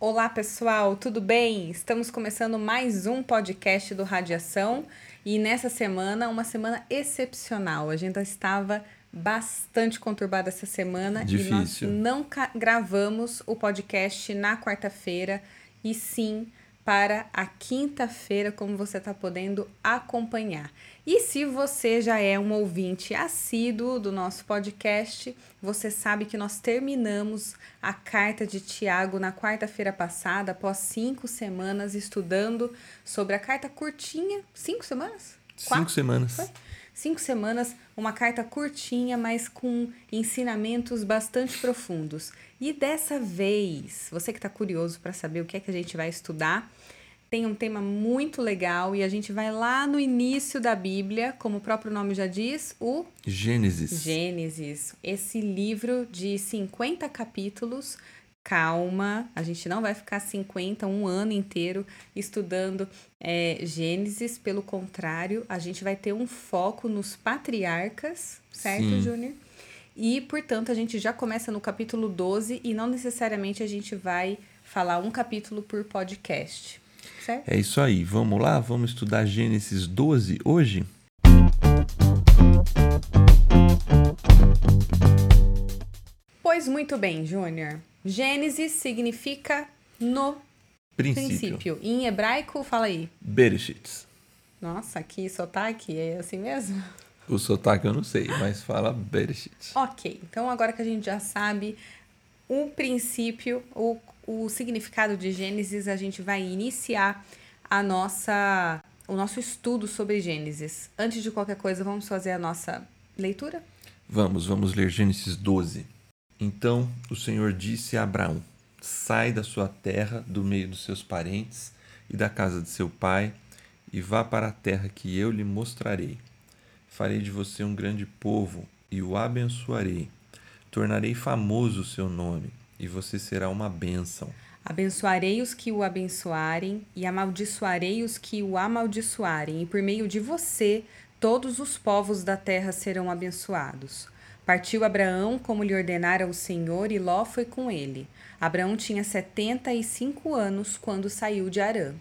Olá pessoal, tudo bem? Estamos começando mais um podcast do Radiação e nessa semana, uma semana excepcional. A agenda estava bastante conturbada essa semana Difícil. e nós não gravamos o podcast na quarta-feira e sim para a quinta-feira, como você está podendo acompanhar. E se você já é um ouvinte assíduo do nosso podcast, você sabe que nós terminamos a carta de Tiago na quarta-feira passada, após cinco semanas estudando sobre a carta curtinha. Cinco semanas? Cinco semanas. Foi? Cinco semanas, uma carta curtinha, mas com ensinamentos bastante profundos. E dessa vez, você que está curioso para saber o que é que a gente vai estudar, tem um tema muito legal e a gente vai lá no início da Bíblia, como o próprio nome já diz, o Gênesis. Gênesis. Esse livro de 50 capítulos. Calma, a gente não vai ficar 50, um ano inteiro estudando é, Gênesis, pelo contrário, a gente vai ter um foco nos patriarcas, certo. Júnior? E, portanto, a gente já começa no capítulo 12 e não necessariamente a gente vai falar um capítulo por podcast, certo? É isso aí. Vamos lá? Vamos estudar Gênesis 12 hoje? Pois muito bem, Júnior. Gênesis significa no Princípio. princípio. Em hebraico, fala aí. Bereshit. Nossa, que sotaque, é assim mesmo? O sotaque eu não sei, mas fala Bereshit. Ok, então agora que a gente já sabe o princípio, o, o significado de Gênesis, a gente vai iniciar a nossa, o nosso estudo sobre Gênesis. Antes de qualquer coisa, vamos fazer a nossa leitura? Vamos, vamos ler Gênesis 12. Então o Senhor disse a Abraão: Sai da sua terra, do meio dos seus parentes e da casa de seu pai, e vá para a terra que eu lhe mostrarei. Farei de você um grande povo e o abençoarei. Tornarei famoso o seu nome, e você será uma bênção. Abençoarei os que o abençoarem e amaldiçoarei os que o amaldiçoarem, e por meio de você todos os povos da terra serão abençoados. Partiu Abraão como lhe ordenara o Senhor, e Ló foi com ele. Abraão tinha setenta e cinco anos quando saiu de Arã.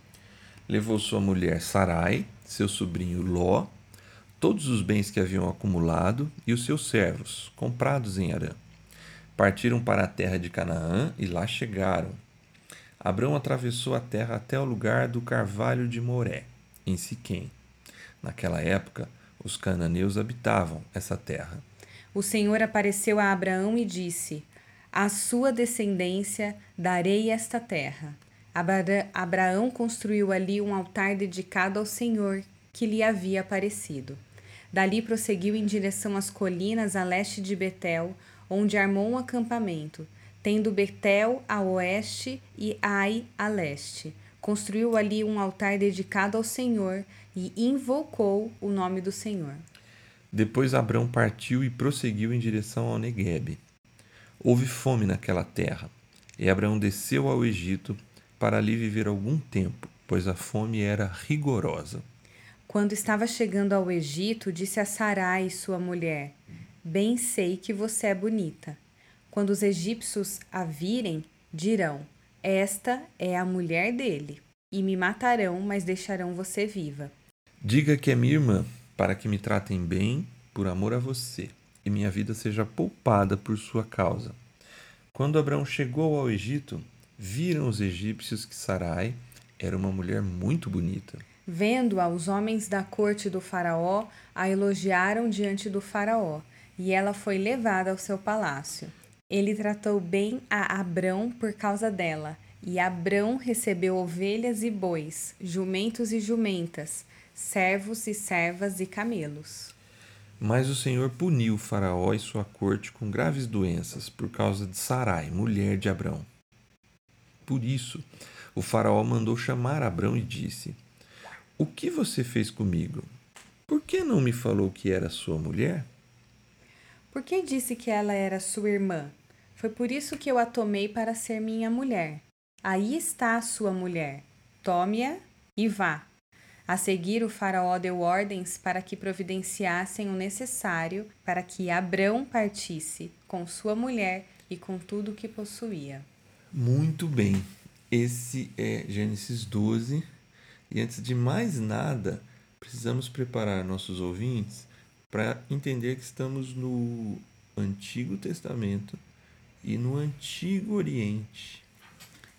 Levou sua mulher Sarai, seu sobrinho Ló, todos os bens que haviam acumulado e os seus servos, comprados em Arã. Partiram para a terra de Canaã e lá chegaram. Abraão atravessou a terra até o lugar do carvalho de Moré, em Siquém. Naquela época, os cananeus habitavam essa terra. O Senhor apareceu a Abraão e disse: À sua descendência darei esta terra. Abra Abraão construiu ali um altar dedicado ao Senhor que lhe havia aparecido. Dali prosseguiu em direção às colinas a leste de Betel, onde armou um acampamento, tendo Betel a oeste e Ai a leste. Construiu ali um altar dedicado ao Senhor e invocou o nome do Senhor. Depois Abrão partiu e prosseguiu em direção ao Neguebe. Houve fome naquela terra, e Abraão desceu ao Egito para ali viver algum tempo, pois a fome era rigorosa. Quando estava chegando ao Egito, disse a Sarai, sua mulher: Bem sei que você é bonita. Quando os egípcios a virem, dirão: Esta é a mulher dele. E me matarão, mas deixarão você viva. Diga que é minha irmã, para que me tratem bem por amor a você, e minha vida seja poupada por sua causa. Quando Abraão chegou ao Egito, viram os egípcios que Sarai era uma mulher muito bonita. Vendo-a, os homens da corte do Faraó a elogiaram diante do Faraó, e ela foi levada ao seu palácio. Ele tratou bem a Abrão por causa dela, e Abrão recebeu ovelhas e bois, jumentos e jumentas, servos e servas e camelos. Mas o Senhor puniu Faraó e sua corte com graves doenças por causa de Sarai, mulher de Abrão. Por isso, o Faraó mandou chamar Abrão e disse: O que você fez comigo? Por que não me falou que era sua mulher? Por que disse que ela era sua irmã? Foi por isso que eu a tomei para ser minha mulher. Aí está a sua mulher. Tome-a e vá. A seguir, o Faraó deu ordens para que providenciassem o necessário para que Abrão partisse com sua mulher e com tudo o que possuía. Muito bem. Esse é Gênesis 12. E antes de mais nada, precisamos preparar nossos ouvintes para entender que estamos no Antigo Testamento e no Antigo Oriente,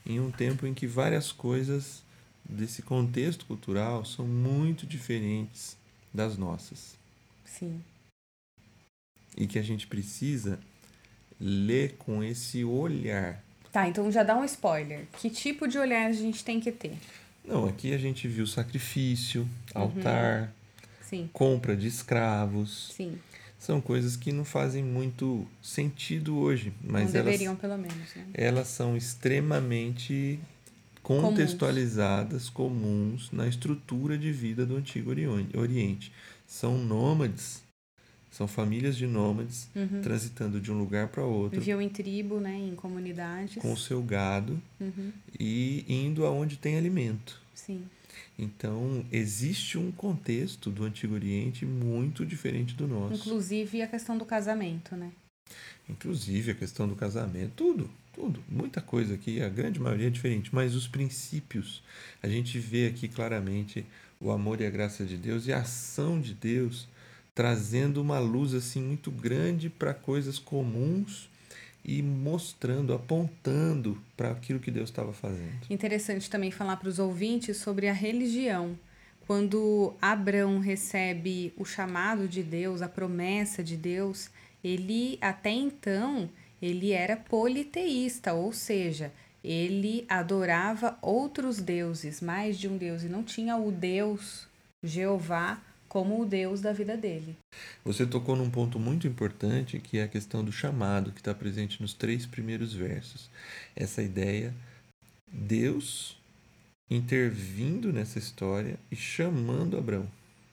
em um tempo em que várias coisas desse contexto cultural são muito diferentes das nossas. Sim. E que a gente precisa ler com esse olhar. Tá, então já dá um spoiler. Que tipo de olhar a gente tem que ter? Não, aqui a gente viu sacrifício, altar, Sim. compra de escravos. Sim. São coisas que não fazem muito sentido hoje, mas Não elas, deveriam, pelo menos, né? elas são extremamente contextualizadas, comuns na estrutura de vida do Antigo Oriente. São nômades, são famílias de nômades Uhum. transitando de um lugar para outro Viviam em tribo, né? Em comunidades. com o seu gado Uhum. e indo aonde tem alimento. Sim. Então, existe um contexto do Antigo Oriente muito diferente do nosso. Inclusive a questão do casamento, né? Inclusive a questão do casamento, tudo, tudo, muita coisa aqui, a grande maioria é diferente, mas os princípios, a gente vê aqui claramente o amor e a graça de Deus e a ação de Deus trazendo uma luz assim muito grande para coisas comuns e mostrando, apontando para aquilo que Deus estava fazendo. Interessante também falar para os ouvintes sobre a religião. Quando Abraão recebe o chamado de Deus, a promessa de Deus, ele até então ele era politeísta, ou seja, ele adorava outros deuses, mais de um deus, e não tinha o Deus Jeová como o Deus da vida dele. Você tocou num ponto muito importante que é a questão do chamado, que está presente nos três primeiros versos. Essa ideia, Deus intervindo nessa história e chamando Abraão,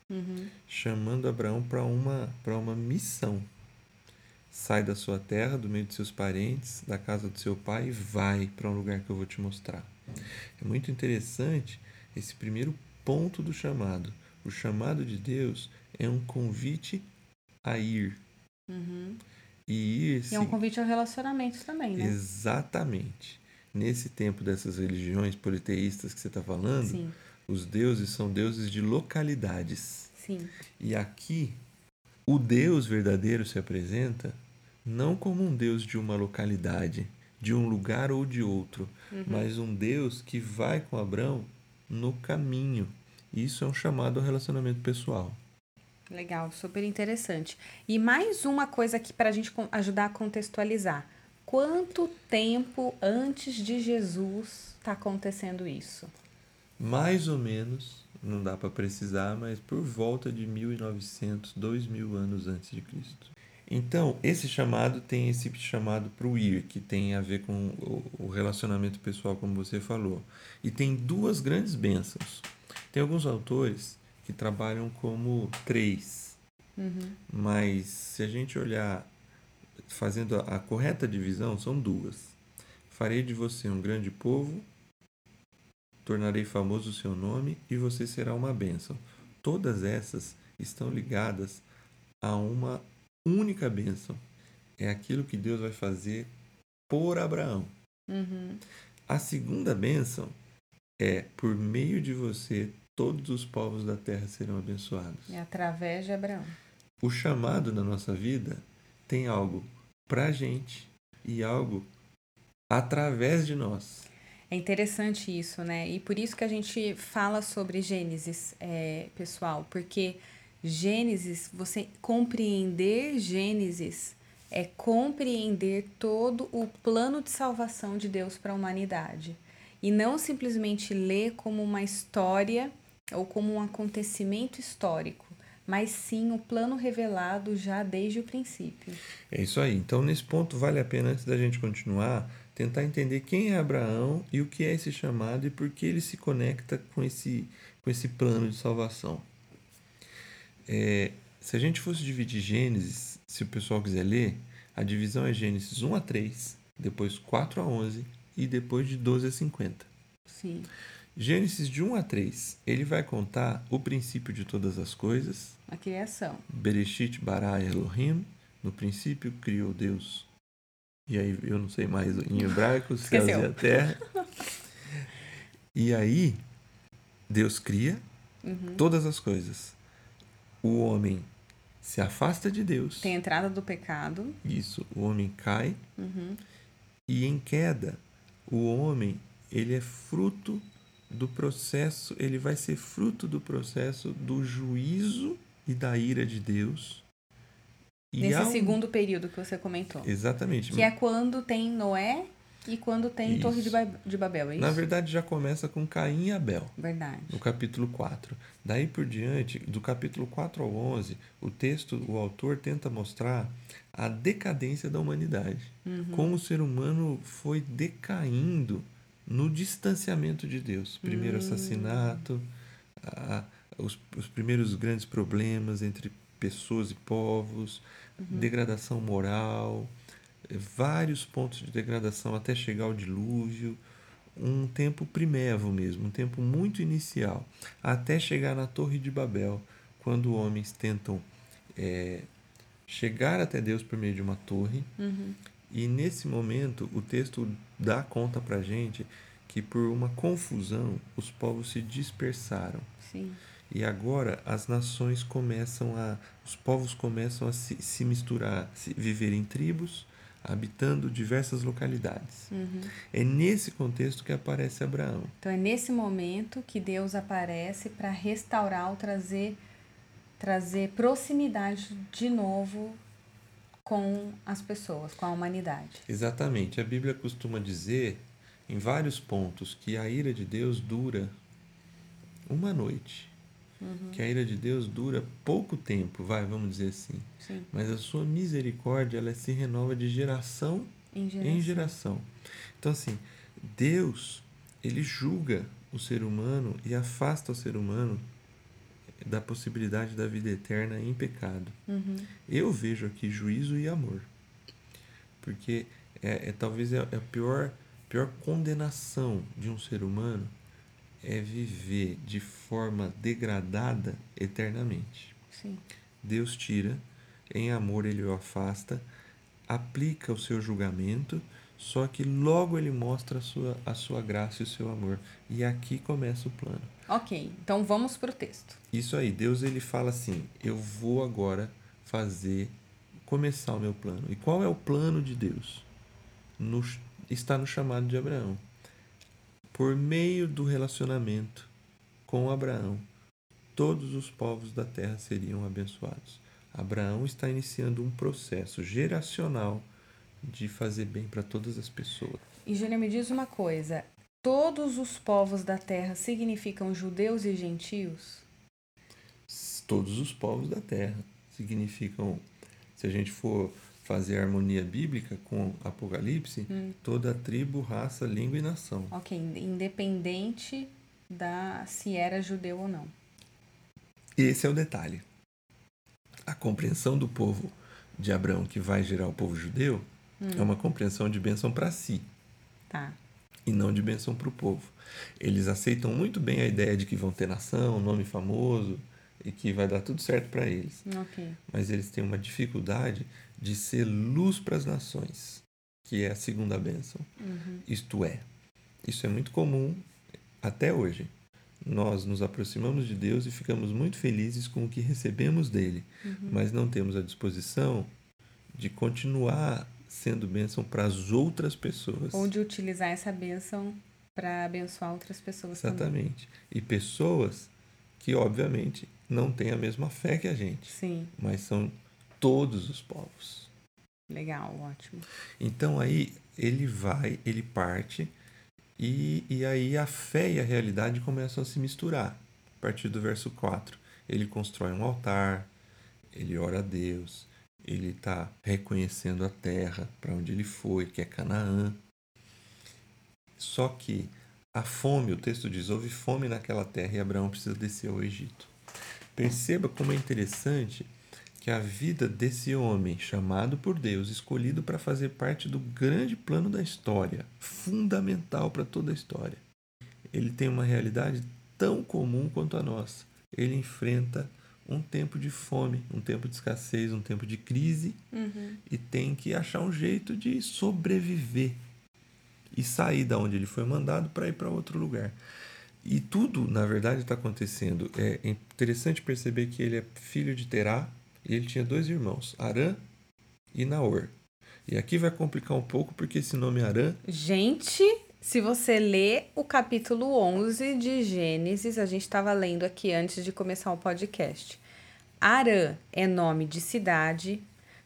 Uhum. chamando Abraão para uma, para uma missão. Sai da sua terra, do meio de seus parentes, da casa do seu pai e vai para um lugar que eu vou te mostrar. É muito interessante esse primeiro ponto do chamado. O chamado de Deus é um convite a ir. Uhum. E ir E é um sim, convite ao relacionamento também, né? exatamente. Nesse tempo dessas religiões politeístas que você está falando, Sim, os deuses são deuses de localidades. sim. E aqui, o Deus verdadeiro se apresenta não como um Deus de uma localidade, de um lugar ou de outro, mas um Deus que vai com Abraão no caminho. Isso é um chamado ao relacionamento pessoal. Legal, super interessante. E mais uma coisa aqui para a gente ajudar a contextualizar. Quanto tempo antes de Jesus está acontecendo isso? Mais ou menos, não dá para precisar, mas por volta de 1900, 2000 anos antes de Cristo. Então, esse chamado tem esse chamado para o ir, que tem a ver com o- relacionamento pessoal, como você falou. E tem duas grandes bênçãos. Tem alguns autores que trabalham como três, Uhum. mas se a gente olhar fazendo a, a correta divisão, são duas. Farei de você um grande povo, tornarei famoso o seu nome e você será uma bênção. Todas essas estão ligadas a uma única bênção. É aquilo que Deus vai fazer por Abraão. Uhum. A segunda bênção é por meio de você todos os povos da terra serão abençoados. É através de Abraão. O chamado na nossa vida tem algo pra gente e algo através de nós. É interessante isso, né? E por isso que a gente fala sobre Gênesis, é, pessoal, porque Gênesis, você compreender Gênesis é compreender todo o plano de salvação de Deus para a humanidade. E não simplesmente ler como uma história ou como um acontecimento histórico, mas sim o plano revelado já desde o princípio. É isso aí. Então, nesse ponto, vale a pena, antes da gente continuar, tentar entender quem é Abraão e o que é esse chamado e por que ele se conecta com esse, com esse plano de salvação. É, se a gente fosse dividir Gênesis, se o pessoal quiser ler, a divisão é Gênesis 1 a 3, depois 4 a 11 e depois de 12 a 50. Sim. Gênesis de 1 a 3, ele vai contar o princípio de todas as coisas, A criação. Bereshit bara Elohim, no princípio criou Deus. E aí eu não sei mais em hebraico, os céus e a terra. E aí, Deus cria Uhum. todas as coisas. O homem se afasta de Deus. Tem a entrada do pecado. Isso, o homem cai Uhum. e em queda, o homem, ele é fruto do processo, ele vai ser fruto do processo do juízo e da ira de Deus. E Nesse ao- segundo período que você comentou. Exatamente. Que é quando tem Noé e quando tem Isso. Torre de, Ba- de Babel, é isso? Na verdade, já começa com Caim e Abel. Verdade. no capítulo 4. Daí por diante, do capítulo 4 ao 11, o texto, o autor tenta mostrar a decadência da humanidade. Como o ser humano foi decaindo no distanciamento de Deus. Primeiro assassinato, a- os, os primeiros grandes problemas entre pessoas e povos, degradação moral, vários pontos de degradação até chegar ao dilúvio um tempo primevo mesmo, um tempo muito inicial, até chegar na Torre de Babel, quando homens tentam eh, chegar até Deus por meio de uma torre. Uhum. E nesse momento, o texto dá conta pra gente que por uma confusão os povos se dispersaram. Sim. E agora as nações começam a. Os povos começam a se, se misturar, se viver em tribos, habitando diversas localidades. Uhum. É nesse contexto que aparece Abraão. Então é nesse momento que Deus aparece para restaurar ou trazer, trazer proximidade de novo com as pessoas, com a humanidade. Exatamente. A Bíblia costuma dizer, em vários pontos, que a ira de Deus dura uma noite. Que a ira de Deus dura pouco tempo, vai, vamos dizer assim. Sim. Mas a sua misericórdia, ela se renova de geração Em geração. em geração. Então, assim, Deus, ele julga o ser humano e afasta o ser humano da possibilidade da vida eterna em pecado. Uhum. Eu vejo aqui juízo e amor. Porque é, é talvez é, é a pior, pior condenação de um ser humano é viver de forma degradada eternamente. Sim. Deus tira, em amor ele o afasta, aplica o seu julgamento, só que logo ele mostra a sua, a sua graça e o seu amor. E aqui começa o plano. Ok, então vamos pro texto. Isso aí, Deus ele fala assim: eu vou agora fazer, começar o meu plano. E qual é o plano de Deus? No, está no chamado de Abraão. Por meio do relacionamento com Abraão, todos os povos da terra seriam abençoados. Abraão está iniciando um processo geracional de fazer bem para todas as pessoas. E Júlia, me diz uma coisa: todos os povos da terra significam judeus e gentios? Todos os povos da terra significam, se a gente for fazer harmonia bíblica com Apocalipse, toda tribo, raça, língua e nação. Ok, independente da se era judeu ou não. Esse é o detalhe. A compreensão do povo de Abraão que vai gerar o povo judeu é uma compreensão de bênção para si Tá. e não de bênção para o povo. Eles aceitam muito bem a ideia de que vão ter nação, nome famoso e que vai dar tudo certo para eles. Ok. Mas eles têm uma dificuldade de ser luz para as nações, que é a segunda bênção. Uhum. Isto é, isso é muito comum até hoje. Nós nos aproximamos de Deus e ficamos muito felizes com o que recebemos dele, mas não temos a disposição de continuar sendo bênção para as outras pessoas. Ou de utilizar essa bênção para abençoar outras pessoas também. Exatamente. E pessoas que, obviamente, não têm a mesma fé que a gente, Sim, mas são todos os povos. legal, ótimo. Então aí ele vai, ele parte, e, e aí a fé e a realidade começam a se misturar. A partir do verso 4. Ele constrói um altar, ele ora a Deus, ele está reconhecendo a terra para onde ele foi, que é Canaã. Só que a fome, o texto diz, houve fome naquela terra e Abraão precisa descer ao Egito. Perceba como é interessante que a vida desse homem chamado por Deus, escolhido para fazer parte do grande plano da história, fundamental para toda a história, ele tem uma realidade tão comum quanto a nossa. Ele enfrenta um tempo de fome, um tempo de escassez, um tempo de crise Uhum. e tem que achar um jeito de sobreviver. e sair da onde ele foi mandado para ir para outro lugar. E tudo, na verdade, está acontecendo. É interessante perceber que ele é filho de Terá e ele tinha dois irmãos, Arã e Naor. E aqui vai complicar um pouco porque esse nome Arã. Gente, se você lê o capítulo 11 de Gênesis, a gente estava lendo aqui antes de começar o podcast. Arã é nome de cidade,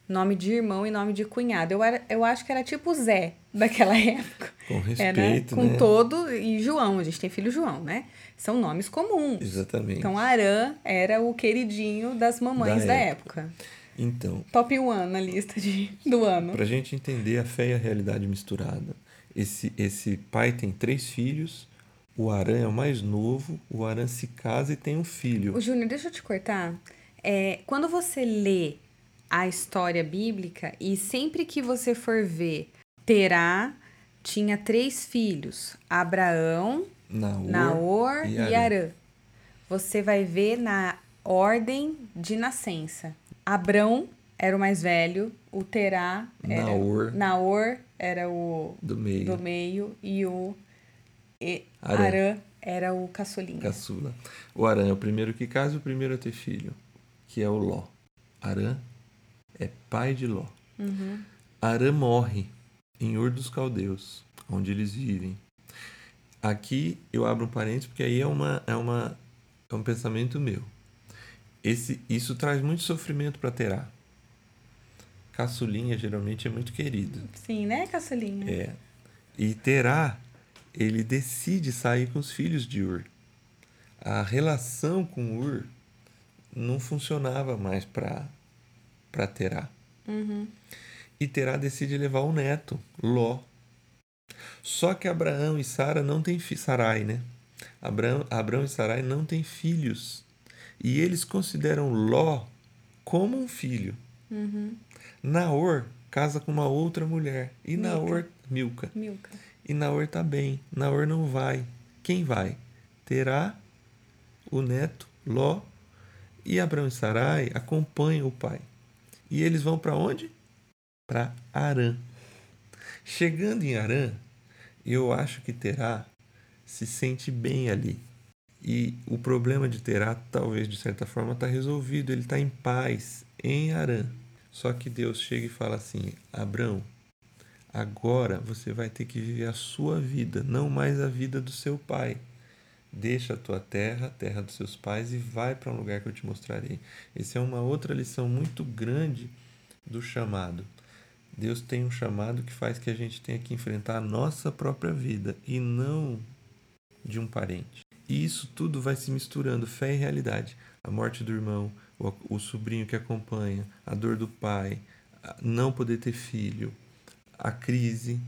nome de irmão e nome de cunhado. Eu, era, eu acho que era tipo Zé daquela época. Com respeito, é, né? Com né? todo. E João, a gente tem filho João, né? São nomes comuns. Exatamente. Então Arã era o queridinho das mamães da, Da época. Então, Top one na lista de, do ano. para a gente entender a fé e a realidade misturada, esse, esse pai tem três filhos, o Arã é o mais novo, o Arã se casa e tem um filho. O Júnior, deixa eu te cortar. É, quando você lê a história bíblica e sempre que você for ver, Terá tinha três filhos: Abraão, Naor, Naor e e Arã. Você vai ver na ordem de nascença. Abrão era o mais velho, o Terá era Naor. Naor era o do meio, do meio e o e- Arã. Arã era o caçulinha. caçula. O Arã é o primeiro que casa e o primeiro a ter filho, que é o Ló. Arã é pai de Ló. Uhum. Arã morre em Ur dos Caldeus, onde eles vivem. Aqui eu abro um parênteses porque aí é, uma, é, uma, é um pensamento meu. Esse, isso traz muito sofrimento para Terá. Caçulinha geralmente é muito querido. Sim, né, caçulinha? É. E Terá, ele decide sair com os filhos de Ur. A relação com Ur não funcionava mais para para Terá. Uhum. E Terá decide levar o neto, Ló. Só que Abraão e Sara não têm Sarai, né? Abraão, Abraão e Sarai não têm filhos. E eles consideram Ló como um filho. Uhum. Naor casa com uma outra mulher. E Milca. Naor, Milca. Milka. E Naor tá bem. Naor não vai. Quem vai? Terá, o neto, Ló e Abraão e Sarai acompanham o pai. E eles vão para onde? Para Arã. Chegando em Arã, eu acho que Terá se sente bem ali. E o problema de Terá, talvez de certa forma, está resolvido. Ele está em paz em Arã. Só que Deus chega e fala assim: Abraão, Agora você vai ter que viver a sua vida, não mais a vida do seu pai. Deixa a tua terra, a terra dos seus pais, e vai para um lugar que eu te mostrarei. Essa é uma outra lição muito grande do chamado. Deus tem um chamado que faz que a gente tenha que enfrentar a nossa própria vida e não de um parente. E isso tudo vai se misturando, fé e realidade. A morte do irmão, o, o sobrinho que acompanha, a dor do pai, não poder ter filho, a crise,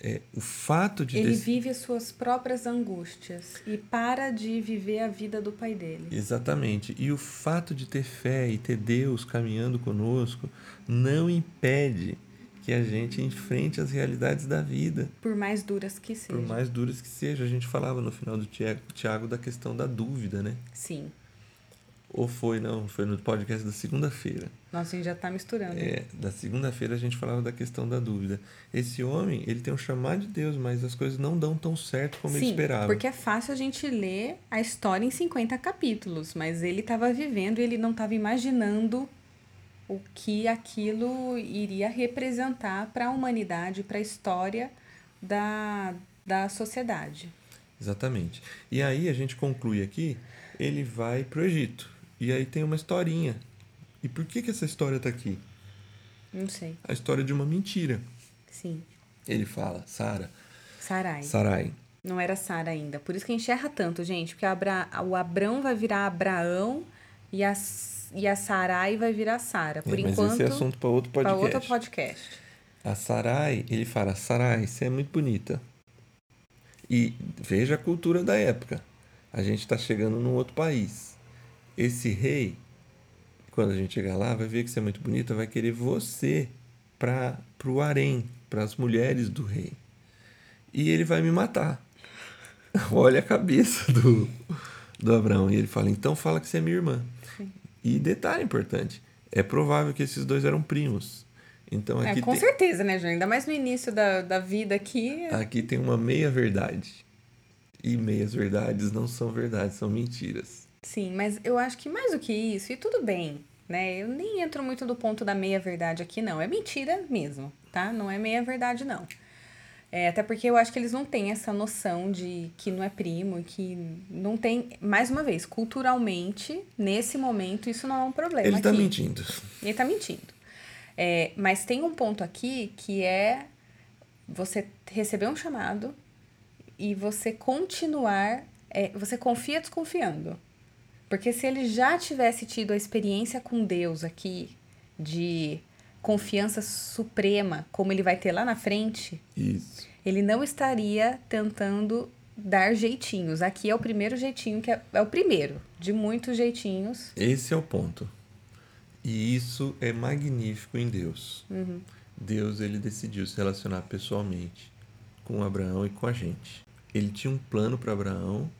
é, o fato de Ele desse- vive as suas próprias angústias e para de viver a vida do pai dele. Exatamente. E o fato de ter fé e ter Deus caminhando conosco não impede que a gente enfrente as realidades da vida, Por mais duras que sejam. por mais duras que sejam. A gente falava no final do Tiago, Tiago da questão da dúvida, né? Sim. Ou foi, não, foi no podcast da segunda-feira. Nossa, a gente já tá misturando. É, da segunda-feira a gente falava da questão da dúvida. Esse homem, ele tem um chamado de Deus, mas as coisas não dão tão certo como ele Sim, esperava. porque é fácil a gente ler a história em 50 capítulos, mas ele estava vivendo e ele não estava imaginando o que aquilo iria representar para a humanidade, para a história da, da sociedade. Exatamente. E aí a gente conclui aqui, ele vai pro Egito. E aí tem uma historinha. E por que que essa história tá aqui? Não sei. A história de uma mentira. Sim. Ele fala, Sara, Sarai. Sarai. Não era Sara ainda. Por isso que enxerra tanto, gente. Porque Abra... o Abrão vai virar Abraão e a, e a Sarai vai virar Sara. Por É, mas enquanto, esse é assunto para outro para podcast. outro podcast. A Sarai, ele fala, Sarai, você é muito bonita. E veja a cultura da época. A gente está chegando num outro país. Esse rei, quando a gente chegar lá, vai ver que você é muito bonita, vai querer você para o harém, para as mulheres do rei. E ele vai me matar. Olha a cabeça do, do Abraão. E ele fala, então fala que você é minha irmã. E detalhe importante, é provável que esses dois eram primos. Então É, aqui com tem, certeza, né, João? Ainda mais no início da, da vida aqui. aqui tem uma meia verdade. E meias verdades não são verdades, são mentiras. Sim, mas eu acho que mais do que isso, e tudo bem, né? Eu nem entro muito do ponto da meia-verdade aqui, não. É mentira mesmo, tá? Não é meia-verdade, não. É, até porque eu acho que eles não têm essa noção de que não é primo, que não tem. Mais uma vez, culturalmente, nesse momento, isso não é um problema. Ele tá aqui. mentindo. Ele tá mentindo. É, mas tem um ponto aqui que é você receber um chamado e você continuar. é, você confia desconfiando. Porque se ele já tivesse tido a experiência com Deus aqui, de confiança suprema, como ele vai ter lá na frente, Isso. ele não estaria tentando dar jeitinhos. Aqui é o primeiro jeitinho, que é, é o primeiro de muitos jeitinhos. Esse é o ponto. E isso é magnífico em Deus. Deus ele decidiu se relacionar pessoalmente com Abraão e com a gente. Ele tinha um plano para Abraão,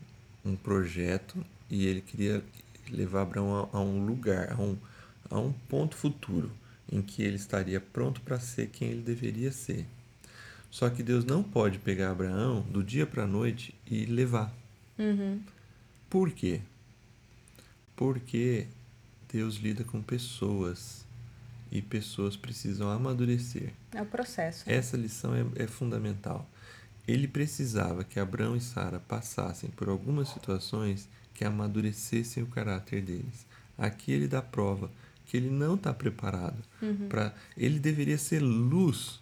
um projeto, e ele queria levar Abraão a, a um lugar, a um, a um ponto futuro em que ele estaria pronto para ser quem ele deveria ser. Só que Deus não pode pegar Abraão do dia para a noite e levar. Por quê? Porque Deus lida com pessoas e pessoas precisam amadurecer. É o processo. Essa lição é, é fundamental. Ele precisava que Abraão e Sara passassem por algumas situações que amadurecessem o caráter deles. Aqui ele dá prova que ele não está preparado para. Ele deveria ser luz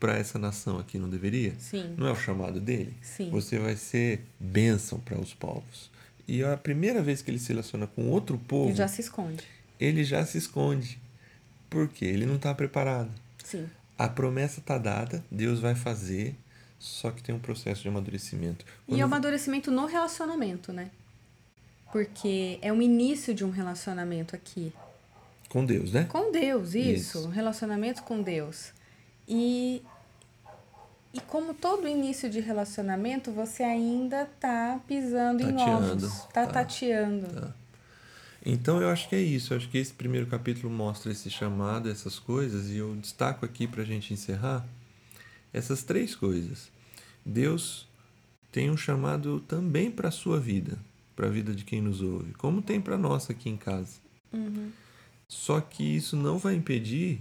para essa nação aqui, não deveria? Sim. Não é o chamado dele? Sim. Você vai ser bênção para os povos. E a primeira vez que ele se relaciona com outro povo, Ele já se esconde. ele já se esconde. Por quê? Ele não está preparado. Sim. A promessa está dada, Deus vai fazer, só que tem um processo de amadurecimento. E é o amadurecimento no relacionamento, né? Porque é o início de um relacionamento aqui. Com Deus, né? Com Deus, isso. Isso. Relacionamento com Deus. E, e como todo início de relacionamento, você ainda tá pisando em Tateando. ovos. Tá, Tá. tateando. Então eu acho que é isso. Eu acho que esse primeiro capítulo mostra esse chamado, essas coisas, e eu destaco aqui para a gente encerrar essas três coisas. Deus tem um chamado também para a sua vida, para a vida de quem nos ouve, como tem para nós aqui em casa. Só que isso não vai impedir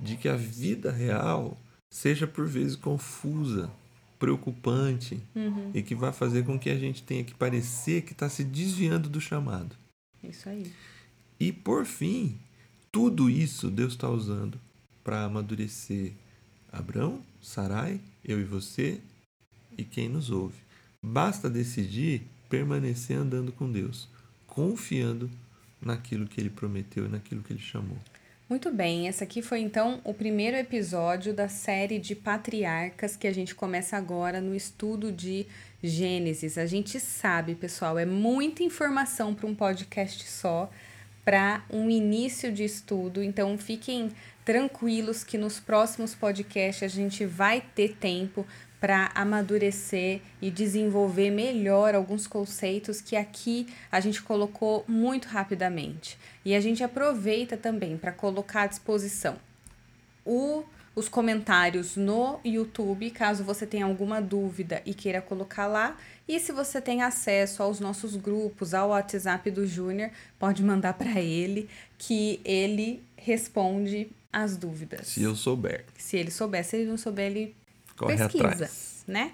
de que a vida real seja por vezes confusa, preocupante e que vai fazer com que a gente tenha que parecer que está se desviando do chamado. Isso aí. E por fim, tudo isso Deus está usando para amadurecer Abraão, Sarai, eu e você e quem nos ouve. Basta decidir permanecer andando com Deus, confiando naquilo que ele prometeu e naquilo que ele chamou. Muito bem, esse aqui foi então o primeiro episódio da série de patriarcas que a gente começa agora no estudo de Gênesis. A gente sabe, pessoal, é muita informação para um podcast só, para um início de estudo, então fiquem tranquilos que nos próximos podcasts a gente vai ter tempo para amadurecer e desenvolver melhor alguns conceitos que aqui a gente colocou muito rapidamente. E a gente aproveita também para colocar à disposição o, os comentários no YouTube, caso você tenha alguma dúvida e queira colocar lá. E se você tem acesso aos nossos grupos, ao WhatsApp do Júnior, pode mandar para ele que ele responde as dúvidas. Se eu souber, Se ele souber, se ele não souber, ele Corre pesquisa, atrás. né?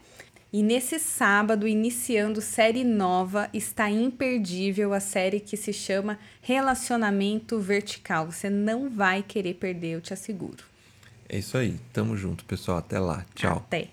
E nesse sábado, iniciando série nova, está imperdível a série que se chama Relacionamento Vertical. Você não vai querer perder, eu te asseguro. É isso aí. Tamo junto, pessoal. Até lá. Tchau. Até.